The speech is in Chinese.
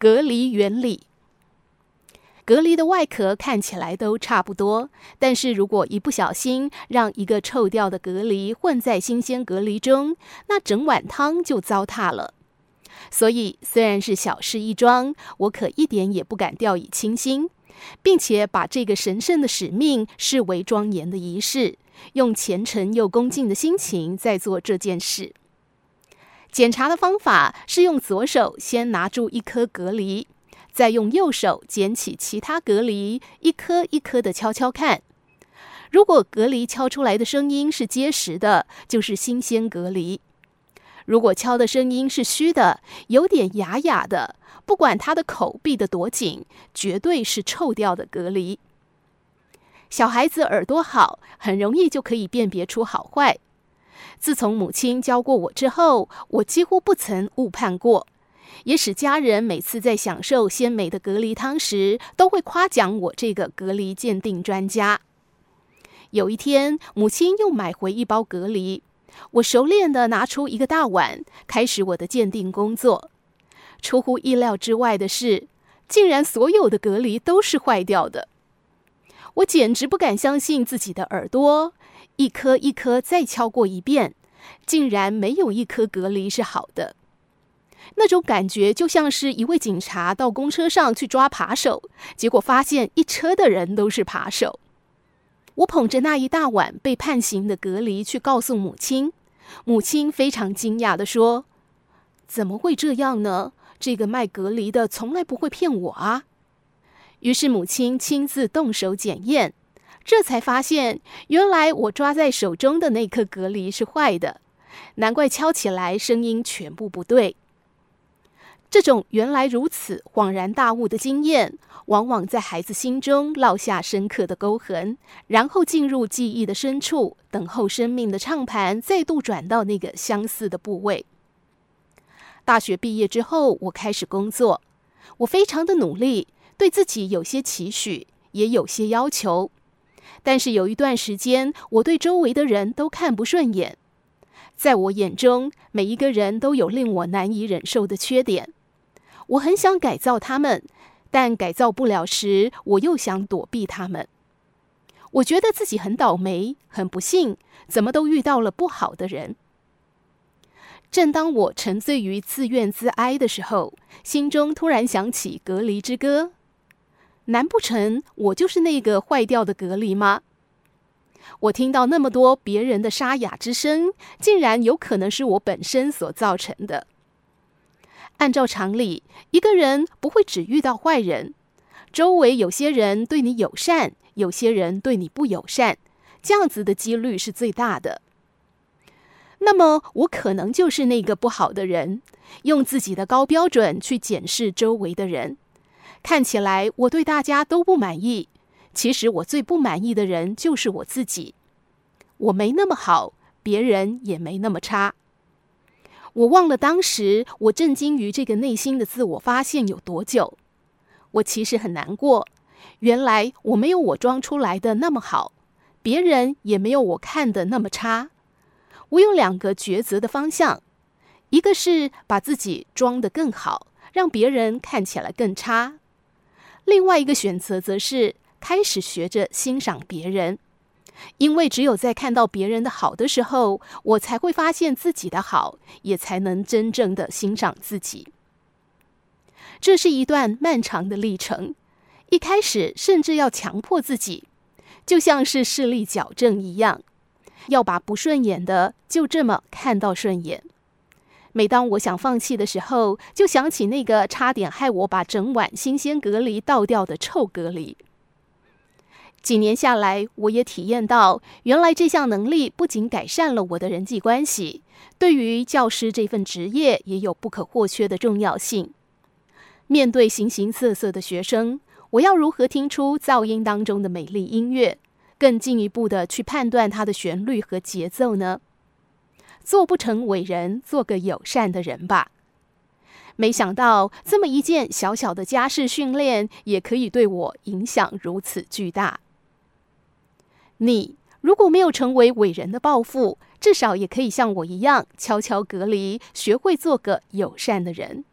隔离原理。隔离的外壳看起来都差不多，但是如果一不小心让一个臭掉的隔离混在新鲜隔离中，那整碗汤就糟蹋了。所以虽然是小事一桩，我可一点也不敢掉以轻心，并且把这个神圣的使命视为庄严的仪式，用虔诚又恭敬的心情在做这件事。检查的方法是用左手先拿住一颗隔离。再用右手捡起其他隔离，一颗一颗的敲敲看。如果隔离敲出来的声音是结实的，就是新鲜隔离；如果敲的声音是虚的，有点哑哑的，不管它的口闭得多紧，绝对是臭掉的隔离。小孩子耳朵好，很容易就可以辨别出好坏。自从母亲教过我之后，我几乎不曾误判过。也使家人每次在享受鲜美的隔离汤时，都会夸奖我这个隔离鉴定专家。有一天，母亲又买回一包隔离，我熟练地拿出一个大碗，开始我的鉴定工作。出乎意料之外的是，竟然所有的隔离都是坏掉的。我简直不敢相信自己的耳朵，一颗一颗再敲过一遍，竟然没有一颗隔离是好的。那种感觉就像是一位警察到公车上去抓扒手，结果发现一车的人都是扒手。我捧着那一大碗被判刑的隔离去告诉母亲，母亲非常惊讶地说：“怎么会这样呢？这个卖隔离的从来不会骗我啊！”于是母亲亲自动手检验，这才发现原来我抓在手中的那颗隔离是坏的，难怪敲起来声音全部不对。这种原来如此恍然大悟的经验，往往在孩子心中烙下深刻的沟痕，然后进入记忆的深处，等候生命的唱盘再度转到那个相似的部位。大学毕业之后，我开始工作，我非常的努力，对自己有些期许，也有些要求。但是有一段时间，我对周围的人都看不顺眼，在我眼中，每一个人都有令我难以忍受的缺点。我很想改造他们，但改造不了时，我又想躲避他们。我觉得自己很倒霉，很不幸，怎么都遇到了不好的人。正当我沉醉于自怨自哀的时候，心中突然响起《隔离之歌》。难不成我就是那个坏掉的隔离吗？我听到那么多别人的沙哑之声，竟然有可能是我本身所造成的。按照常理，一个人不会只遇到坏人，周围有些人对你友善，有些人对你不友善，这样子的几率是最大的。那么，我可能就是那个不好的人，用自己的高标准去检视周围的人，看起来我对大家都不满意，其实我最不满意的人就是我自己。我没那么好，别人也没那么差。我忘了当时我震惊于这个内心的自我发现有多久。我其实很难过，原来我没有我装出来的那么好，别人也没有我看的那么差。我有两个抉择的方向，一个是把自己装得更好，让别人看起来更差；另外一个选择则是开始学着欣赏别人。因为只有在看到别人的好的时候，我才会发现自己的好，也才能真正的欣赏自己。这是一段漫长的历程，一开始甚至要强迫自己，就像是视力矫正一样，要把不顺眼的就这么看到顺眼。每当我想放弃的时候，就想起那个差点害我把整碗新鲜隔离倒掉的臭隔离。几年下来，我也体验到，原来这项能力不仅改善了我的人际关系，对于教师这份职业也有不可或缺的重要性。面对形形色色的学生，我要如何听出噪音当中的美丽音乐，更进一步的去判断它的旋律和节奏呢？做不成伟人，做个友善的人吧。没想到，这么一件小小的家事训练，也可以对我影响如此巨大。你如果没有成为伟人的抱负，至少也可以像我一样悄悄隔离，学会做个友善的人。